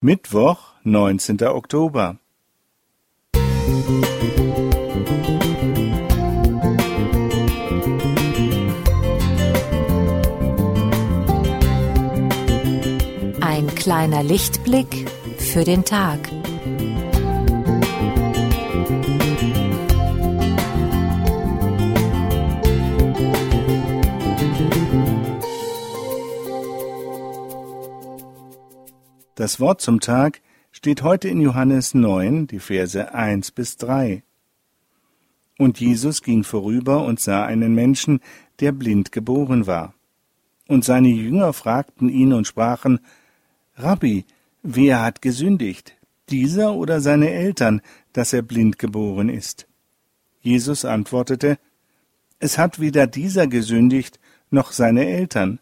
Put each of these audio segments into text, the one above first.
Mittwoch, neunzehnter Oktober. Ein kleiner Lichtblick für den Tag. Das Wort zum Tag steht heute in Johannes 9, die Verse 1 bis 3. Und Jesus ging vorüber und sah einen Menschen, der blind geboren war. Und seine Jünger fragten ihn und sprachen, Rabbi, wer hat gesündigt, dieser oder seine Eltern, dass er blind geboren ist? Jesus antwortete, Es hat weder dieser gesündigt noch seine Eltern,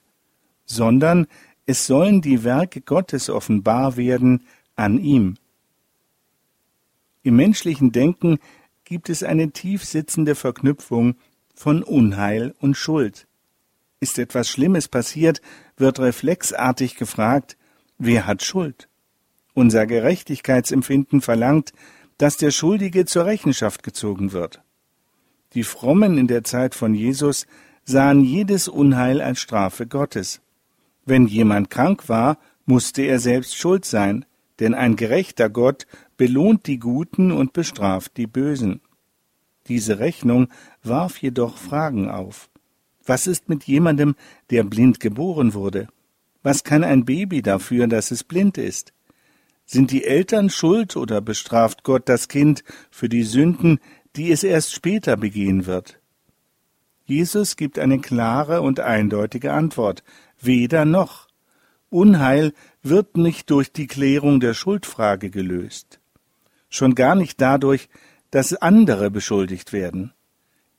sondern es sollen die Werke Gottes offenbar werden an ihm. Im menschlichen Denken gibt es eine tief sitzende Verknüpfung von Unheil und Schuld. Ist etwas Schlimmes passiert, wird reflexartig gefragt, wer hat Schuld? Unser Gerechtigkeitsempfinden verlangt, dass der Schuldige zur Rechenschaft gezogen wird. Die Frommen in der Zeit von Jesus sahen jedes Unheil als Strafe Gottes. Wenn jemand krank war, musste er selbst schuld sein, denn ein gerechter Gott belohnt die Guten und bestraft die Bösen. Diese Rechnung warf jedoch Fragen auf. Was ist mit jemandem, der blind geboren wurde? Was kann ein Baby dafür, dass es blind ist? Sind die Eltern schuld oder bestraft Gott das Kind für die Sünden, die es erst später begehen wird? Jesus gibt eine klare und eindeutige Antwort weder noch. Unheil wird nicht durch die Klärung der Schuldfrage gelöst. Schon gar nicht dadurch, dass andere beschuldigt werden.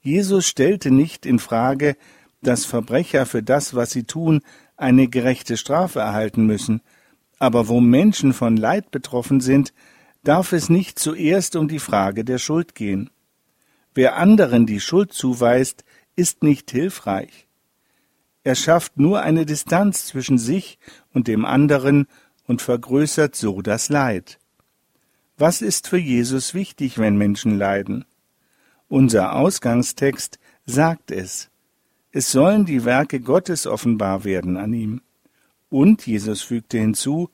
Jesus stellte nicht in Frage, dass Verbrecher für das, was sie tun, eine gerechte Strafe erhalten müssen, aber wo Menschen von Leid betroffen sind, darf es nicht zuerst um die Frage der Schuld gehen. Wer anderen die Schuld zuweist, ist nicht hilfreich. Er schafft nur eine Distanz zwischen sich und dem anderen und vergrößert so das Leid. Was ist für Jesus wichtig, wenn Menschen leiden? Unser Ausgangstext sagt es. Es sollen die Werke Gottes offenbar werden an ihm. Und Jesus fügte hinzu,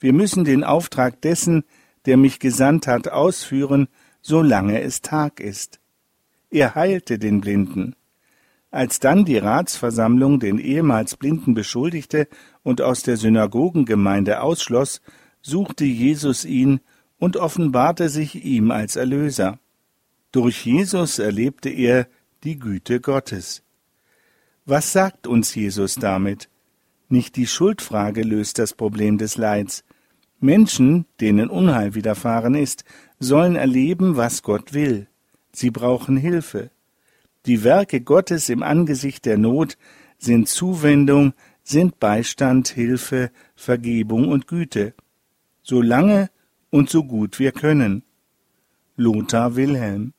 wir müssen den Auftrag dessen, der mich gesandt hat, ausführen, solange es Tag ist. Er heilte den Blinden. Als dann die Ratsversammlung den ehemals Blinden beschuldigte und aus der Synagogengemeinde ausschloss, suchte Jesus ihn und offenbarte sich ihm als Erlöser. Durch Jesus erlebte er die Güte Gottes. Was sagt uns Jesus damit? Nicht die Schuldfrage löst das Problem des Leids. Menschen, denen Unheil widerfahren ist, sollen erleben, was Gott will. Sie brauchen Hilfe. Die Werke Gottes im Angesicht der Not sind Zuwendung, sind Beistand, Hilfe, Vergebung und Güte. So lange und so gut wir können. Lothar Wilhelm